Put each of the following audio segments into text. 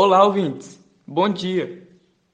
Olá, ouvintes. Bom dia.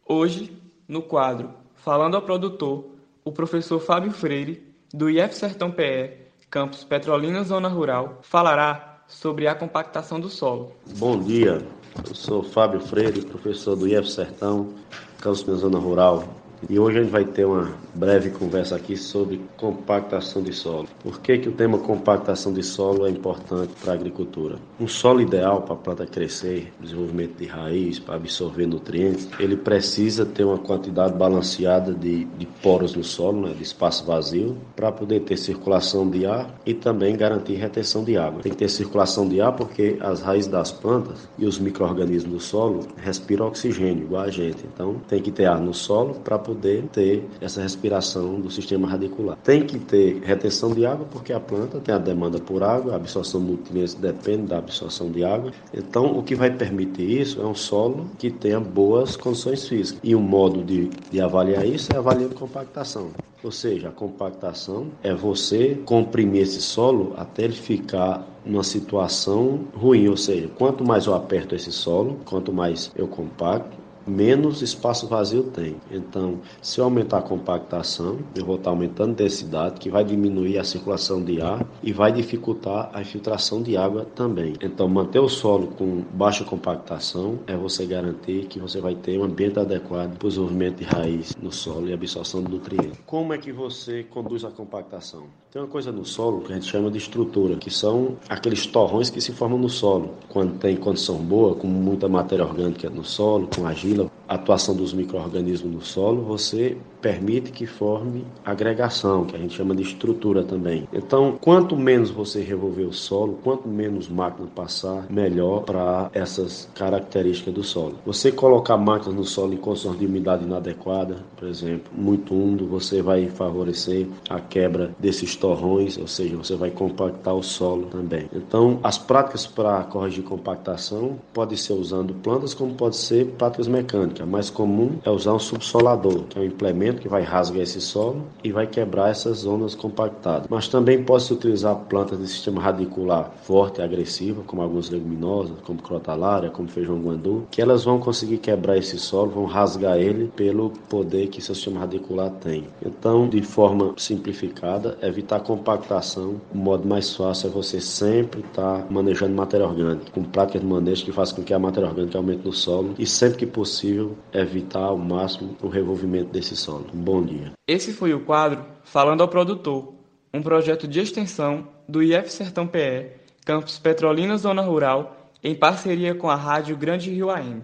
Hoje, no quadro Falando ao Produtor, o professor Fábio Freire, do IF Sertão PE, campus Petrolina Zona Rural, falará sobre a compactação do solo. Bom dia. Eu sou Fábio Freire, professor do IF Sertão, campus Zona Rural, e hoje a gente vai ter uma breve conversa aqui sobre compactação de solo. Por que, que o tema compactação de solo é importante para a agricultura? Um solo ideal para a planta crescer, desenvolvimento de raiz, para absorver nutrientes, ele precisa ter uma quantidade balanceada de, de poros no solo, né, de espaço vazio, para poder ter circulação de ar e também garantir retenção de água. Tem que ter circulação de ar porque as raízes das plantas e os micro-organismos do solo respiram oxigênio, igual a gente. Então tem que ter ar no solo para poder poder ter essa respiração do sistema radicular. Tem que ter retenção de água porque a planta tem a demanda por água, a absorção de nutrientes depende da absorção de água. Então, o que vai permitir isso é um solo que tenha boas condições físicas. E um modo de, de avaliar isso é avaliando compactação. Ou seja, a compactação é você comprimir esse solo até ele ficar numa situação ruim, ou seja, quanto mais eu aperto esse solo, quanto mais eu compacto, menos espaço vazio tem. Então, se eu aumentar a compactação, eu vou estar aumentando a densidade, que vai diminuir a circulação de ar e vai dificultar a infiltração de água também. Então, manter o solo com baixa compactação é você garantir que você vai ter um ambiente adequado para o desenvolvimento de raiz no solo e absorção de nutrientes. Como é que você conduz a compactação? Tem uma coisa no solo que a gente chama de estrutura, que são aqueles torrões que se formam no solo. Quando tem condição boa, com muita matéria orgânica no solo, com argila, deal a atuação dos micro-organismos no solo, você permite que forme agregação, que a gente chama de estrutura também. Então, quanto menos você revolver o solo, quanto menos máquina passar, melhor para essas características do solo. Você colocar máquinas no solo em condições de umidade inadequada, por exemplo, muito úmido, você vai favorecer a quebra desses torrões, ou seja, você vai compactar o solo também. Então, as práticas para corrigir compactação pode ser usando plantas, como pode ser práticas mecânicas. A mais comum é usar um subsolador, que é um implemento que vai rasgar esse solo e vai quebrar essas zonas compactadas. Mas também pode-se utilizar plantas de sistema radicular forte e agressiva, como algumas leguminosas, como crotalária, como feijão guandu, que elas vão conseguir quebrar esse solo, vão rasgar ele pelo poder que seu sistema radicular tem. Então, de forma simplificada, evitar compactação, o modo mais fácil é você sempre estar tá manejando matéria orgânica, com práticas de manejo que faz com que a matéria orgânica aumente no solo e sempre que possível evitar ao máximo o revolvimento desse solo. Bom dia. Esse foi o quadro Falando ao Produtor, um projeto de extensão do IF Sertão PE, campus Petrolina Zona Rural, em parceria com a Rádio Grande Rio AM.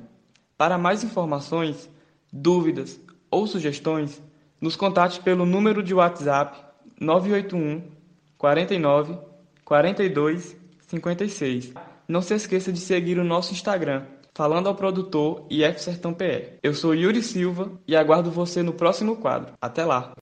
Para mais informações, dúvidas ou sugestões, nos contate pelo número de WhatsApp 981 49 42 56. Não se esqueça de seguir o nosso Instagram falando ao produtor IF Sertão PE. Eu sou Yuri Silva e aguardo você no próximo quadro. Até lá!